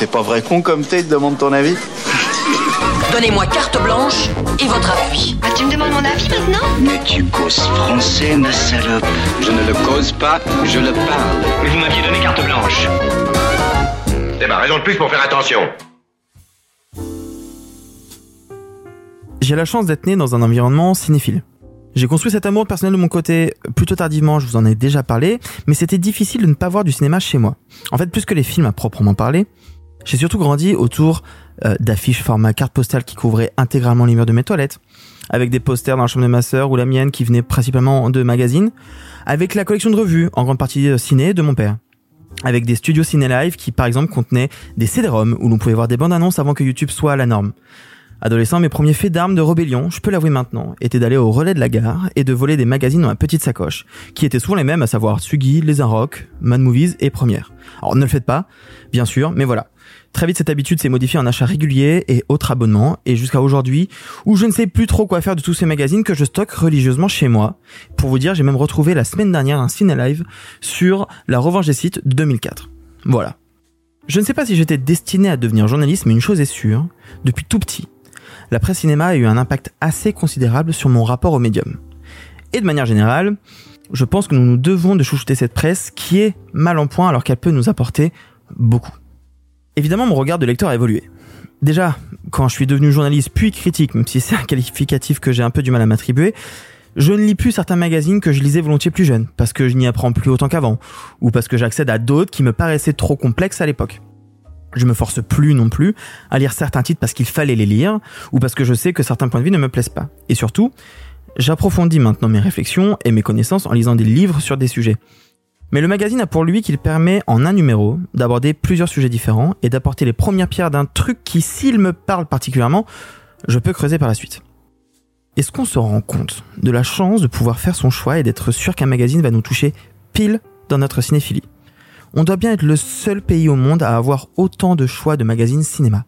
C'est pas vrai con comme t'es, te demande ton avis Donnez-moi carte blanche et votre appui. Ah, tu me demandes mon avis maintenant Mais tu causes français, ma salope. Je ne le cause pas, je le parle. Mais vous m'aviez donné carte blanche. C'est ma raison de plus pour faire attention. J'ai la chance d'être né dans un environnement cinéphile. J'ai construit cet amour personnel de mon côté plutôt tardivement, je vous en ai déjà parlé, mais c'était difficile de ne pas voir du cinéma chez moi. En fait, plus que les films à proprement parler, j'ai surtout grandi autour euh, d'affiches format carte postale qui couvraient intégralement les murs de mes toilettes, avec des posters dans la chambre de ma sœur ou la mienne qui venaient principalement de magazines, avec la collection de revues, en grande partie euh, ciné, de mon père. Avec des studios ciné live qui, par exemple, contenaient des CD-ROM où l'on pouvait voir des bandes annonces avant que YouTube soit la norme. Adolescent, mes premiers faits d'armes de rébellion, je peux l'avouer maintenant, étaient d'aller au relais de la gare et de voler des magazines dans ma petite sacoche, qui étaient souvent les mêmes, à savoir Sugi, Les Rock, Mad Movies et Première. Alors ne le faites pas, bien sûr, mais voilà. Très vite, cette habitude s'est modifiée en achats réguliers et autres abonnements, et jusqu'à aujourd'hui, où je ne sais plus trop quoi faire de tous ces magazines que je stocke religieusement chez moi. Pour vous dire, j'ai même retrouvé la semaine dernière un ciné live sur La Revanche des sites de 2004. Voilà. Je ne sais pas si j'étais destiné à devenir journaliste, mais une chose est sûre, depuis tout petit, la presse cinéma a eu un impact assez considérable sur mon rapport au médium. Et de manière générale, je pense que nous nous devons de chouchouter cette presse qui est mal en point alors qu'elle peut nous apporter beaucoup. Évidemment, mon regard de lecteur a évolué. Déjà, quand je suis devenu journaliste puis critique, même si c'est un qualificatif que j'ai un peu du mal à m'attribuer, je ne lis plus certains magazines que je lisais volontiers plus jeune, parce que je n'y apprends plus autant qu'avant, ou parce que j'accède à d'autres qui me paraissaient trop complexes à l'époque. Je me force plus non plus à lire certains titres parce qu'il fallait les lire ou parce que je sais que certains points de vue ne me plaisent pas. Et surtout, j'approfondis maintenant mes réflexions et mes connaissances en lisant des livres sur des sujets. Mais le magazine a pour lui qu'il permet en un numéro d'aborder plusieurs sujets différents et d'apporter les premières pierres d'un truc qui, s'il me parle particulièrement, je peux creuser par la suite. Est-ce qu'on se rend compte de la chance de pouvoir faire son choix et d'être sûr qu'un magazine va nous toucher pile dans notre cinéphilie? On doit bien être le seul pays au monde à avoir autant de choix de magazines cinéma.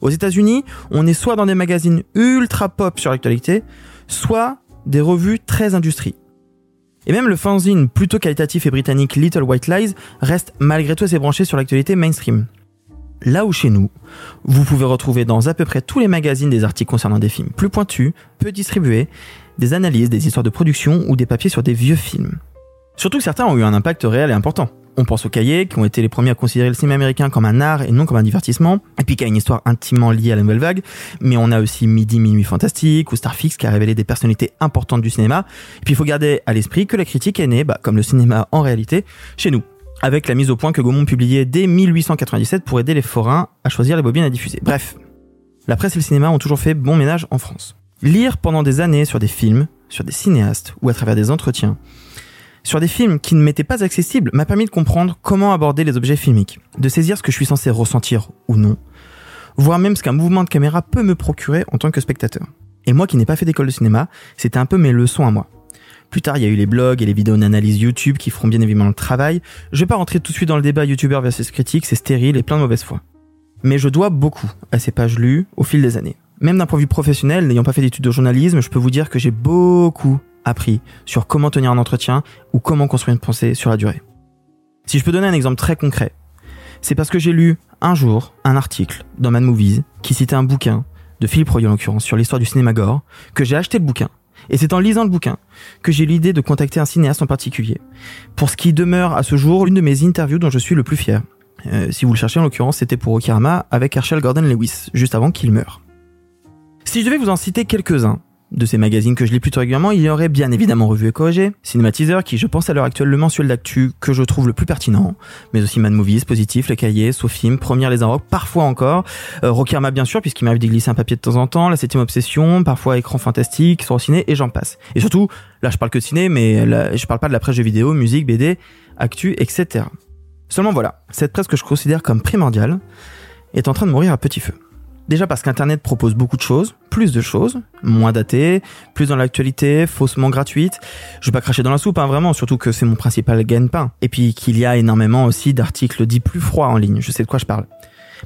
Aux États-Unis, on est soit dans des magazines ultra pop sur l'actualité, soit des revues très industrie. Et même le fanzine plutôt qualitatif et britannique Little White Lies reste malgré tout assez branché sur l'actualité mainstream. Là où chez nous, vous pouvez retrouver dans à peu près tous les magazines des articles concernant des films plus pointus, peu distribués, des analyses, des histoires de production ou des papiers sur des vieux films. Surtout que certains ont eu un impact réel et important. On pense aux cahiers, qui ont été les premiers à considérer le cinéma américain comme un art et non comme un divertissement, et puis qui a une histoire intimement liée à la nouvelle vague. Mais on a aussi Midi, Minuit Fantastique ou Starfix qui a révélé des personnalités importantes du cinéma. Et puis il faut garder à l'esprit que la critique est née, bah, comme le cinéma en réalité, chez nous. Avec la mise au point que Gaumont publiait dès 1897 pour aider les forains à choisir les bobines à diffuser. Bref, la presse et le cinéma ont toujours fait bon ménage en France. Lire pendant des années sur des films, sur des cinéastes ou à travers des entretiens, sur des films qui ne m'étaient pas accessibles m'a permis de comprendre comment aborder les objets filmiques, de saisir ce que je suis censé ressentir ou non, voire même ce qu'un mouvement de caméra peut me procurer en tant que spectateur. Et moi qui n'ai pas fait d'école de cinéma, c'était un peu mes leçons à moi. Plus tard, il y a eu les blogs et les vidéos d'analyse YouTube qui feront bien évidemment le travail. Je vais pas rentrer tout de suite dans le débat YouTuber versus critique, c'est stérile et plein de mauvaise foi. Mais je dois beaucoup à ces pages lues au fil des années. Même d'un point de vue professionnel, n'ayant pas fait d'études de journalisme, je peux vous dire que j'ai beaucoup appris sur comment tenir un entretien ou comment construire une pensée sur la durée. Si je peux donner un exemple très concret, c'est parce que j'ai lu un jour un article dans Mad Movies qui citait un bouquin de Philippe Roy en l'occurrence sur l'histoire du cinéma gore, que j'ai acheté le bouquin. Et c'est en lisant le bouquin que j'ai l'idée de contacter un cinéaste en particulier, pour ce qui demeure à ce jour l'une de mes interviews dont je suis le plus fier. Euh, si vous le cherchez en l'occurrence, c'était pour Okirama avec Herschel Gordon Lewis, juste avant qu'il meure. Si je devais vous en citer quelques-uns, de ces magazines que je lis plutôt régulièrement, il y aurait bien évidemment Revue Éco-AG, Cinématiseur, qui je pense à l'heure actuelle le mensuel d'actu que je trouve le plus pertinent, mais aussi Mad Movies, Positif, Les Cahiers, Sofim, Première Les Rock, parfois encore, euh, Rockerma bien sûr, puisqu'il m'arrive de glisser un papier de temps en temps, La Septième Obsession, parfois Écran Fantastique, Sur Ciné, et j'en passe. Et surtout, là je parle que de ciné, mais là, je parle pas de la presse jeux vidéo, musique, BD, actu, etc. Seulement voilà, cette presse que je considère comme primordiale est en train de mourir à petit feu. Déjà parce qu'Internet propose beaucoup de choses, plus de choses, moins datées, plus dans l'actualité, faussement gratuites. Je vais pas cracher dans la soupe, hein, vraiment, surtout que c'est mon principal gagne-pain. Et puis qu'il y a énormément aussi d'articles dits plus froids en ligne, je sais de quoi je parle.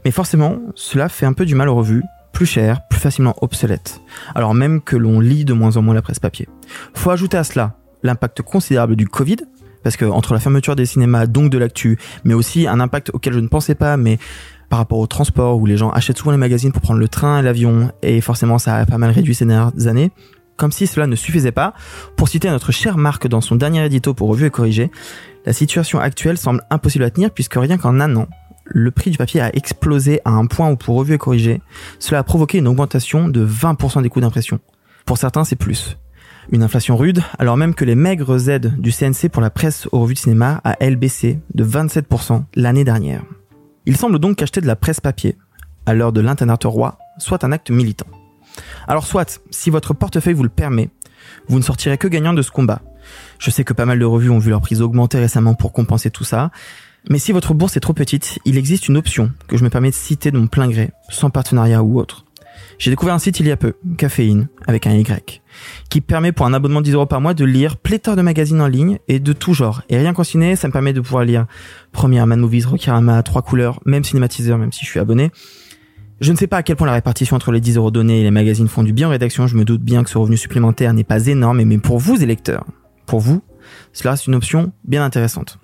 Mais forcément, cela fait un peu du mal aux revues, plus cher, plus facilement obsolète. Alors même que l'on lit de moins en moins la presse papier. Faut ajouter à cela l'impact considérable du Covid, parce que entre la fermeture des cinémas, donc de l'actu, mais aussi un impact auquel je ne pensais pas, mais par rapport au transport où les gens achètent souvent les magazines pour prendre le train et l'avion et forcément ça a pas mal réduit ces dernières années. Comme si cela ne suffisait pas, pour citer notre chère Marc dans son dernier édito pour Revue et Corrigé, la situation actuelle semble impossible à tenir puisque rien qu'en un an, le prix du papier a explosé à un point où pour Revue et Corrigé, cela a provoqué une augmentation de 20% des coûts d'impression. Pour certains, c'est plus. Une inflation rude, alors même que les maigres aides du CNC pour la presse aux revues de cinéma a elle baissé de 27% l'année dernière. Il semble donc qu'acheter de la presse papier, à l'heure de l'internet roi, soit un acte militant. Alors soit, si votre portefeuille vous le permet, vous ne sortirez que gagnant de ce combat. Je sais que pas mal de revues ont vu leur prise augmenter récemment pour compenser tout ça, mais si votre bourse est trop petite, il existe une option que je me permets de citer de mon plein gré, sans partenariat ou autre. J'ai découvert un site il y a peu, Caféine, avec un Y, qui permet pour un abonnement de 10 euros par mois de lire pléthore de magazines en ligne et de tout genre. Et rien qu'en ciné, ça me permet de pouvoir lire Première Man Movies, Rokirama, trois couleurs, même cinématiseur, même si je suis abonné. Je ne sais pas à quel point la répartition entre les 10 euros donnés et les magazines font du bien en rédaction. Je me doute bien que ce revenu supplémentaire n'est pas énorme, mais pour vous, électeurs, pour vous, cela reste une option bien intéressante.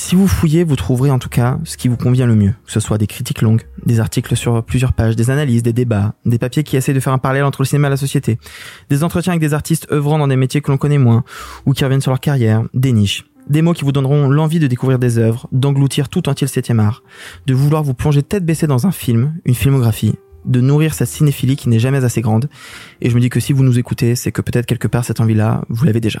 Si vous fouillez, vous trouverez en tout cas ce qui vous convient le mieux, que ce soit des critiques longues, des articles sur plusieurs pages, des analyses, des débats, des papiers qui essaient de faire un parallèle entre le cinéma et la société, des entretiens avec des artistes œuvrant dans des métiers que l'on connaît moins, ou qui reviennent sur leur carrière, des niches, des mots qui vous donneront l'envie de découvrir des œuvres, d'engloutir tout entier le 7 art, de vouloir vous plonger tête baissée dans un film, une filmographie, de nourrir sa cinéphilie qui n'est jamais assez grande. Et je me dis que si vous nous écoutez, c'est que peut-être quelque part cette envie-là, vous l'avez déjà.